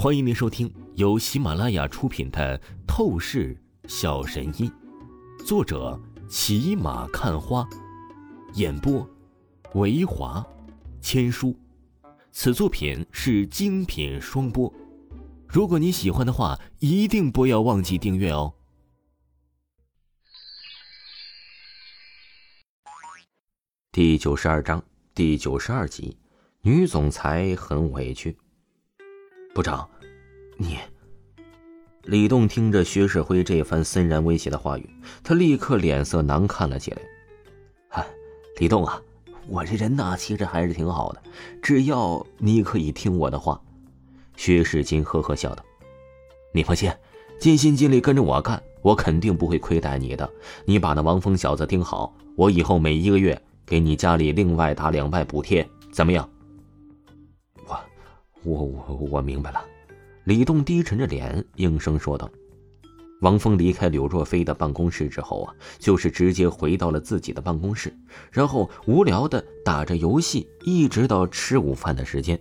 欢迎您收听由喜马拉雅出品的《透视小神医》，作者骑马看花，演播维华千书。此作品是精品双播。如果你喜欢的话，一定不要忘记订阅哦。第九十二章第九十二集，女总裁很委屈。部长，你。李栋听着薛世辉这番森然威胁的话语，他立刻脸色难看了起来。嗨，李栋啊，我这人呐，其实还是挺好的，只要你可以听我的话。薛世金呵呵笑道：“你放心，尽心尽力跟着我干，我肯定不会亏待你的。你把那王峰小子盯好，我以后每一个月给你家里另外打两万补贴，怎么样？”我我我明白了，李栋低沉着脸应声说道。王峰离开柳若飞的办公室之后啊，就是直接回到了自己的办公室，然后无聊的打着游戏，一直到吃午饭的时间。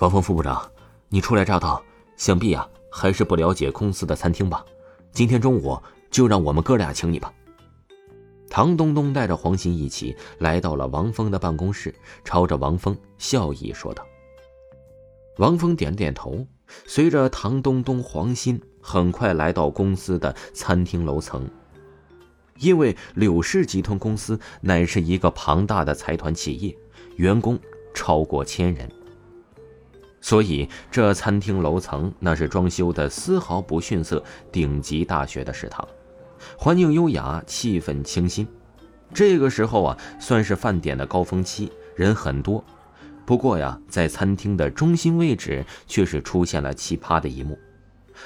王峰副部长，你初来乍到，想必啊还是不了解公司的餐厅吧？今天中午就让我们哥俩请你吧。唐东东带着黄鑫一起来到了王峰的办公室，朝着王峰笑意说道：“王峰点点头，随着唐东东、黄鑫很快来到公司的餐厅楼层。因为柳氏集团公司乃是一个庞大的财团企业，员工超过千人，所以这餐厅楼层那是装修的丝毫不逊色顶级大学的食堂。”环境优雅，气氛清新。这个时候啊，算是饭点的高峰期，人很多。不过呀，在餐厅的中心位置，却是出现了奇葩的一幕：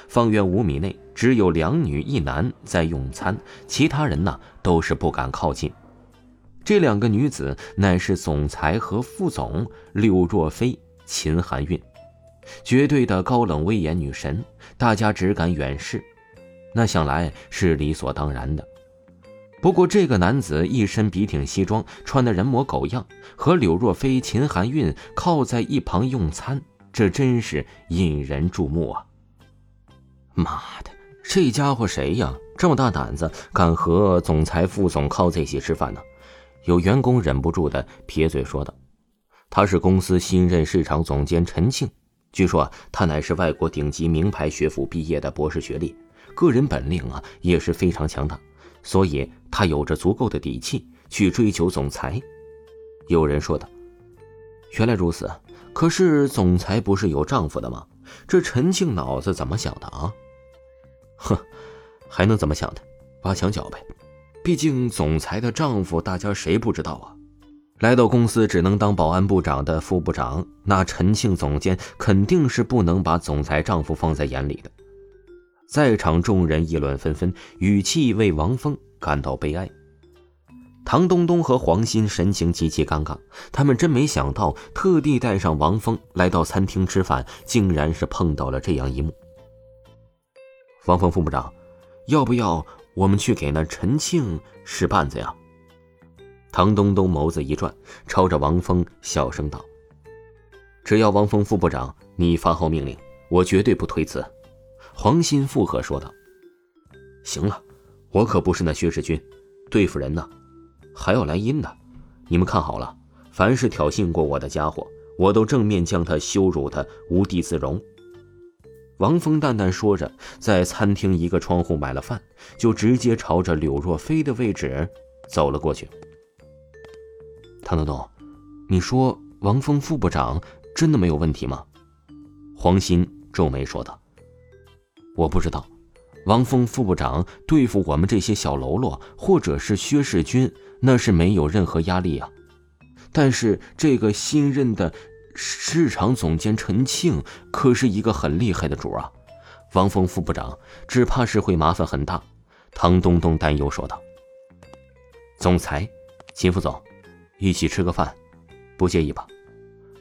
方圆五米内只有两女一男在用餐，其他人呢都是不敢靠近。这两个女子乃是总裁和副总柳若飞、秦含韵，绝对的高冷威严女神，大家只敢远视。那想来是理所当然的。不过这个男子一身笔挺西装，穿的人模狗样，和柳若飞、秦含韵靠在一旁用餐，这真是引人注目啊！妈的，这家伙谁呀？这么大胆子，敢和总裁、副总靠在一起吃饭呢？有员工忍不住的撇嘴说道：“他是公司新任市场总监陈庆，据说他乃是外国顶级名牌学府毕业的博士学历。”个人本领啊也是非常强大，所以他有着足够的底气去追求总裁。有人说道：“原来如此，可是总裁不是有丈夫的吗？这陈庆脑子怎么想的啊？”哼，还能怎么想的？挖墙脚呗。毕竟总裁的丈夫，大家谁不知道啊？来到公司只能当保安部长的副部长，那陈庆总监肯定是不能把总裁丈夫放在眼里的。在场众人议论纷纷，语气为王峰感到悲哀。唐东东和黄鑫神情极其尴尬，他们真没想到，特地带上王峰来到餐厅吃饭，竟然是碰到了这样一幕。王峰副部长，要不要我们去给那陈庆使绊子呀？唐东东眸子一转，朝着王峰小声道：“只要王峰副部长你发号命令，我绝对不推辞。”黄鑫附和说道：“行了，我可不是那薛世军，对付人呢，还要来阴的。你们看好了，凡是挑衅过我的家伙，我都正面将他羞辱的无地自容。”王峰淡淡说着，在餐厅一个窗户买了饭，就直接朝着柳若飞的位置走了过去。唐东东，你说王峰副部长真的没有问题吗？黄鑫皱眉说道。我不知道，王峰副部长对付我们这些小喽啰，或者是薛世军，那是没有任何压力啊。但是这个新任的市场总监陈庆可是一个很厉害的主啊，王峰副部长只怕是会麻烦很大。唐东东担忧说道：“总裁，秦副总，一起吃个饭，不介意吧？”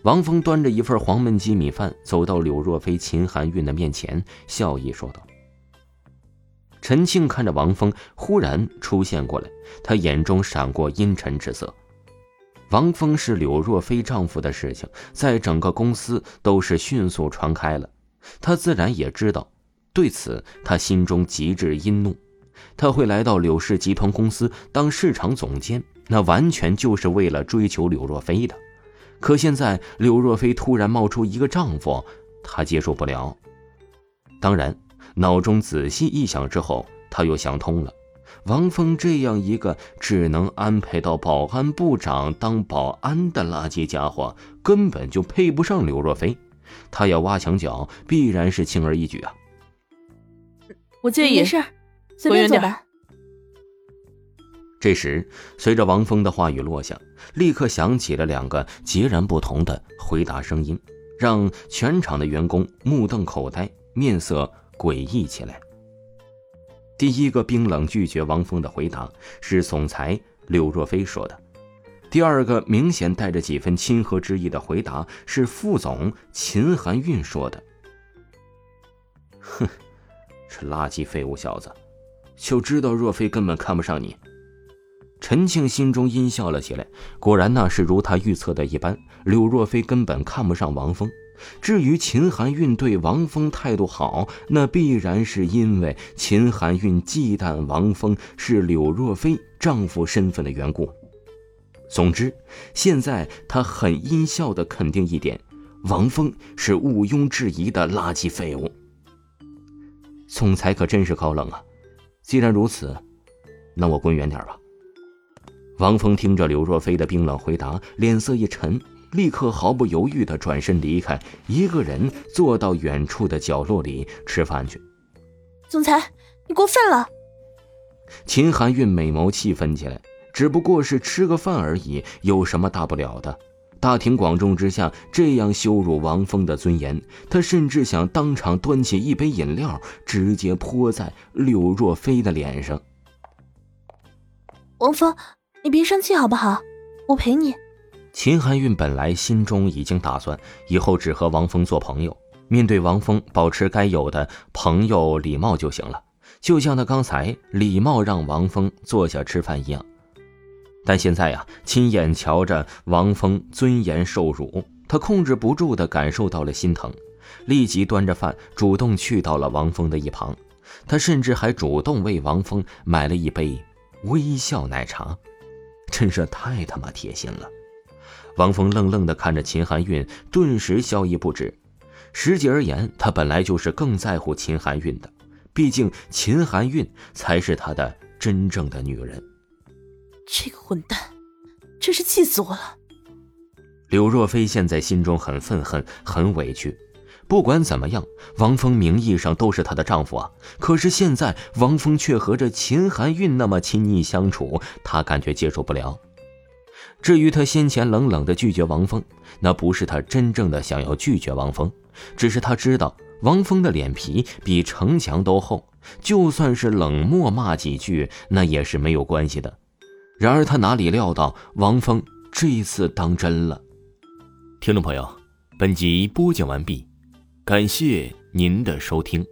王峰端着一份黄焖鸡米饭走到柳若飞、秦含韵的面前，笑意说道：“陈庆看着王峰忽然出现过来，他眼中闪过阴沉之色。王峰是柳若飞丈夫的事情，在整个公司都是迅速传开了。他自然也知道，对此他心中极致阴怒。他会来到柳氏集团公司当市场总监，那完全就是为了追求柳若飞的。可现在柳若飞突然冒出一个丈夫，她接受不了。当然，脑中仔细一想之后，她又想通了。王峰这样一个只能安排到保安部长当保安的垃圾家伙，根本就配不上刘若飞。他要挖墙脚，必然是轻而易举啊！我建议，没事，随便坐吧。这时，随着王峰的话语落下，立刻响起了两个截然不同的回答声音，让全场的员工目瞪口呆，面色诡异起来。第一个冰冷拒绝王峰的回答是总裁柳若飞说的，第二个明显带着几分亲和之意的回答是副总秦含韵说的。哼，这垃圾废物小子，就知道若飞根本看不上你。陈庆心中阴笑了起来，果然那是如他预测的一般，柳若飞根本看不上王峰。至于秦含韵对王峰态度好，那必然是因为秦含韵忌惮王峰是柳若飞丈夫身份的缘故。总之，现在他很阴笑的肯定一点：王峰是毋庸置疑的垃圾废物。总裁可真是高冷啊！既然如此，那我滚远点吧。王峰听着柳若飞的冰冷回答，脸色一沉。立刻毫不犹豫地转身离开，一个人坐到远处的角落里吃饭去。总裁，你过分了！秦含韵美眸气愤起来，只不过是吃个饭而已，有什么大不了的？大庭广众之下这样羞辱王峰的尊严，他甚至想当场端起一杯饮料，直接泼在柳若飞的脸上。王峰，你别生气好不好？我陪你。秦含韵本来心中已经打算，以后只和王峰做朋友，面对王峰保持该有的朋友礼貌就行了，就像他刚才礼貌让王峰坐下吃饭一样。但现在呀，亲眼瞧着王峰尊严受辱，他控制不住的感受到了心疼，立即端着饭主动去到了王峰的一旁，他甚至还主动为王峰买了一杯微笑奶茶，真是太他妈贴心了。王峰愣愣的看着秦含韵，顿时笑意不止。实际而言，他本来就是更在乎秦含韵的，毕竟秦含韵才是他的真正的女人。这个混蛋，真是气死我了！柳若飞现在心中很愤恨，很委屈。不管怎么样，王峰名义上都是她的丈夫啊，可是现在王峰却和这秦含韵那么亲昵相处，她感觉接受不了。至于她先前冷冷的拒绝王峰，那不是她真正的想要拒绝王峰，只是她知道王峰的脸皮比城墙都厚，就算是冷漠骂几句，那也是没有关系的。然而她哪里料到王峰这一次当真了。听众朋友，本集播讲完毕，感谢您的收听。